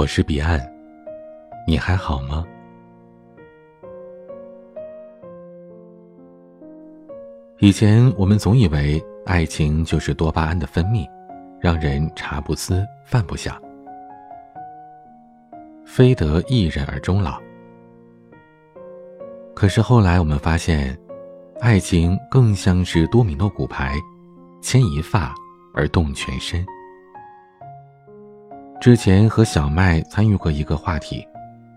我是彼岸，你还好吗？以前我们总以为爱情就是多巴胺的分泌，让人茶不思饭不想，非得一人而终老。可是后来我们发现，爱情更像是多米诺骨牌，牵一发而动全身。之前和小麦参与过一个话题：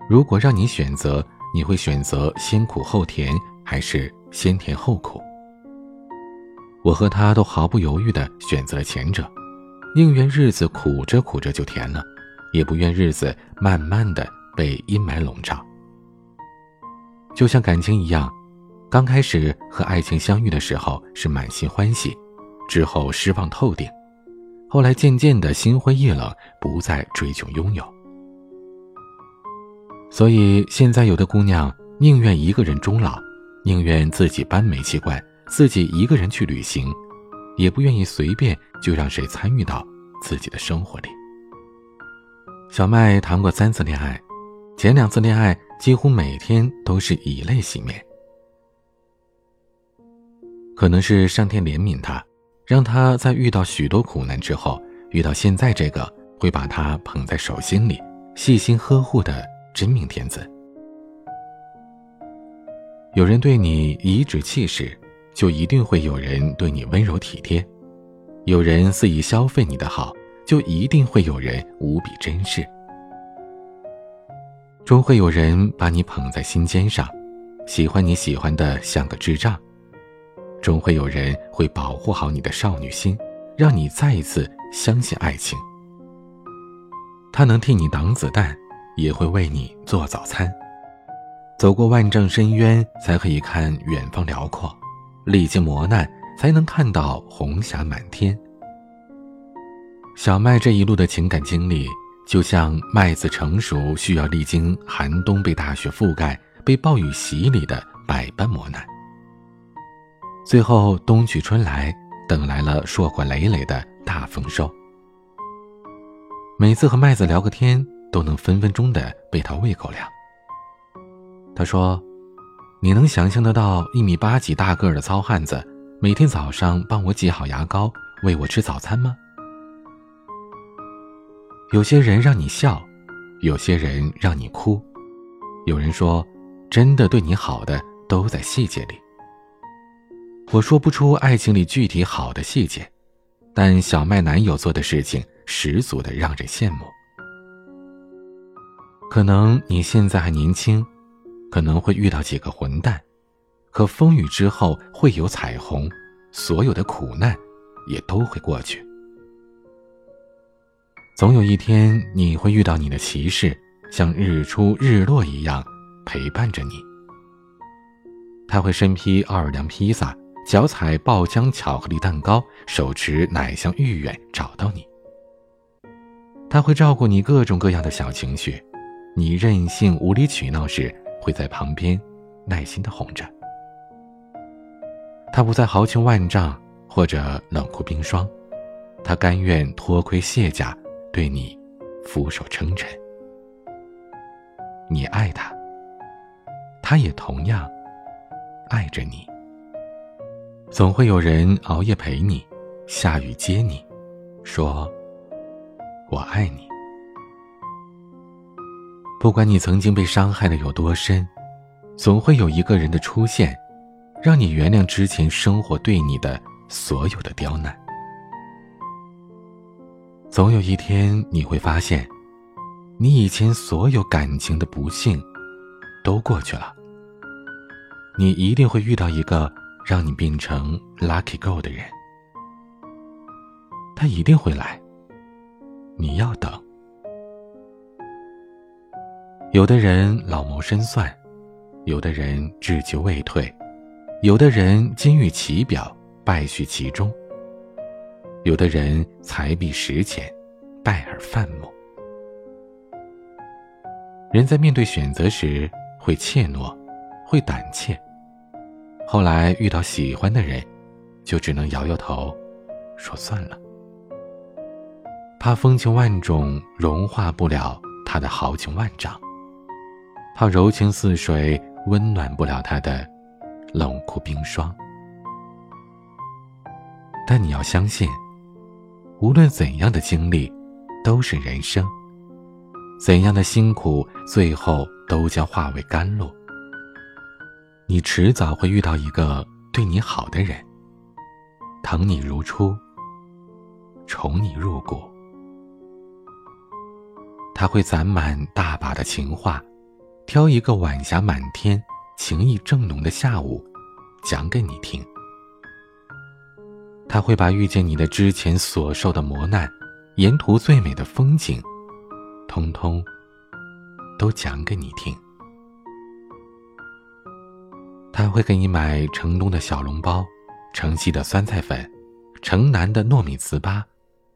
如果让你选择，你会选择先苦后甜，还是先甜后苦？我和他都毫不犹豫地选择了前者，宁愿日子苦着苦着就甜了，也不愿日子慢慢的被阴霾笼罩。就像感情一样，刚开始和爱情相遇的时候是满心欢喜，之后失望透顶，后来渐渐的心灰意冷，不再追求拥有。所以现在有的姑娘宁愿一个人终老，宁愿自己搬煤气罐。自己一个人去旅行，也不愿意随便就让谁参与到自己的生活里。小麦谈过三次恋爱，前两次恋爱几乎每天都是以泪洗面。可能是上天怜悯他，让他在遇到许多苦难之后，遇到现在这个会把他捧在手心里、细心呵护的真命天子。有人对你颐指气使。就一定会有人对你温柔体贴，有人肆意消费你的好，就一定会有人无比珍视。终会有人把你捧在心尖上，喜欢你喜欢的像个智障。终会有人会保护好你的少女心，让你再一次相信爱情。他能替你挡子弹，也会为你做早餐。走过万丈深渊，才可以看远方辽阔。历经磨难，才能看到红霞满天。小麦这一路的情感经历，就像麦子成熟需要历经寒冬被大雪覆盖、被暴雨洗礼的百般磨难。最后冬去春来，等来了硕果累累的大丰收。每次和麦子聊个天，都能分分钟的被他胃口凉。他说。你能想象得到一米八几大个儿的糙汉子，每天早上帮我挤好牙膏，喂我吃早餐吗？有些人让你笑，有些人让你哭，有人说，真的对你好的都在细节里。我说不出爱情里具体好的细节，但小麦男友做的事情十足的让人羡慕。可能你现在还年轻。可能会遇到几个混蛋，可风雨之后会有彩虹，所有的苦难也都会过去。总有一天你会遇到你的骑士，像日出日落一样陪伴着你。他会身披奥尔良披萨，脚踩爆浆巧克力蛋糕，手持奶香芋圆找到你。他会照顾你各种各样的小情绪，你任性无理取闹时。会在旁边耐心的哄着，他不再豪情万丈或者冷酷冰霜，他甘愿脱盔卸甲，对你俯首称臣。你爱他，他也同样爱着你。总会有人熬夜陪你，下雨接你，说我爱你。不管你曾经被伤害的有多深，总会有一个人的出现，让你原谅之前生活对你的所有的刁难。总有一天你会发现，你以前所有感情的不幸都过去了。你一定会遇到一个让你变成 lucky girl 的人，他一定会来，你要等。有的人老谋深算，有的人志趣未退，有的人金玉其表，败絮其中。有的人才避实浅，败而泛目。人在面对选择时会怯懦，会胆怯，后来遇到喜欢的人，就只能摇摇头，说算了，怕风情万种融化不了。他的豪情万丈，怕柔情似水温暖不了他的冷酷冰霜。但你要相信，无论怎样的经历，都是人生。怎样的辛苦，最后都将化为甘露。你迟早会遇到一个对你好的人，疼你如初，宠你入骨。他会攒满大把的情话，挑一个晚霞满天、情意正浓的下午，讲给你听。他会把遇见你的之前所受的磨难，沿途最美的风景，通通都讲给你听。他会给你买城东的小笼包，城西的酸菜粉，城南的糯米糍粑，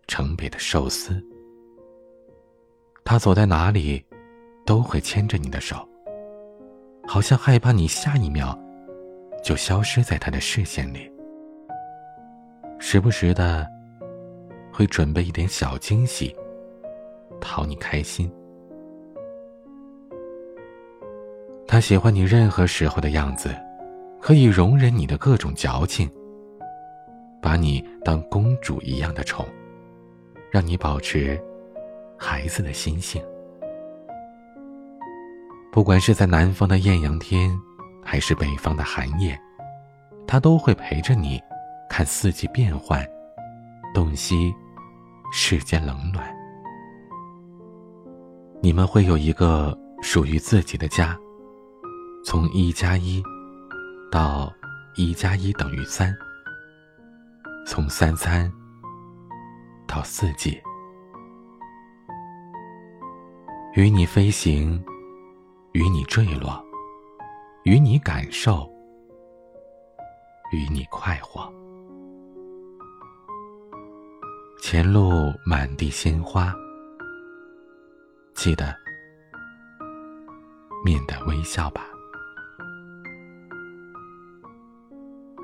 城北的寿司。他走在哪里，都会牵着你的手，好像害怕你下一秒就消失在他的视线里。时不时的，会准备一点小惊喜，讨你开心。他喜欢你任何时候的样子。可以容忍你的各种矫情，把你当公主一样的宠，让你保持孩子的心性。不管是在南方的艳阳天，还是北方的寒夜，他都会陪着你，看四季变换，洞悉世间冷暖。你们会有一个属于自己的家，从一加一。到一加一等于三，从三餐到四季，与你飞行，与你坠落，与你感受，与你快活。前路满地鲜花，记得面带微笑吧。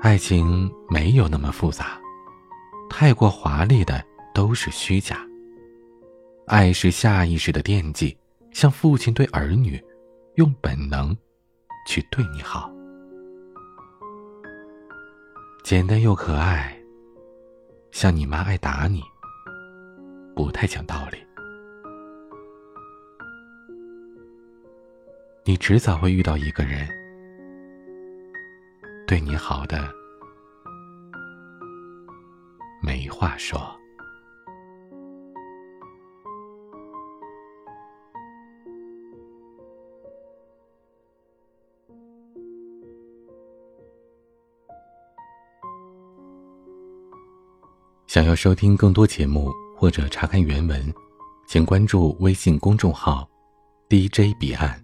爱情没有那么复杂，太过华丽的都是虚假。爱是下意识的惦记，像父亲对儿女，用本能去对你好，简单又可爱，像你妈爱打你，不太讲道理。你迟早会遇到一个人。对你好的没话说。想要收听更多节目或者查看原文，请关注微信公众号 “DJ 彼岸”。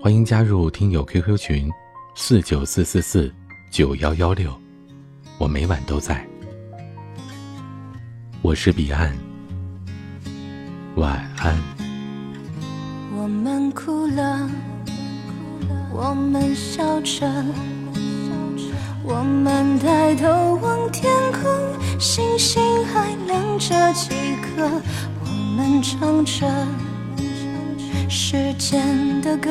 欢迎加入听友 QQ 群。四九四四四九幺幺六，我每晚都在。我是彼岸，晚安。我们哭了，我们笑着，我们抬头望天空，星星还亮着几颗。我们唱着时间的歌。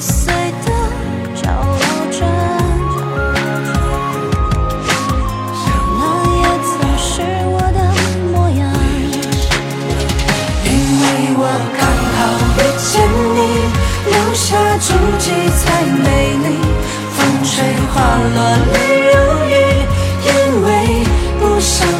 撕碎的昭转，笑那也曾是我的模样。因为我刚好遇见你，留下足迹才美丽。风吹花落泪如雨，因为不想。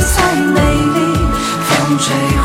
吹。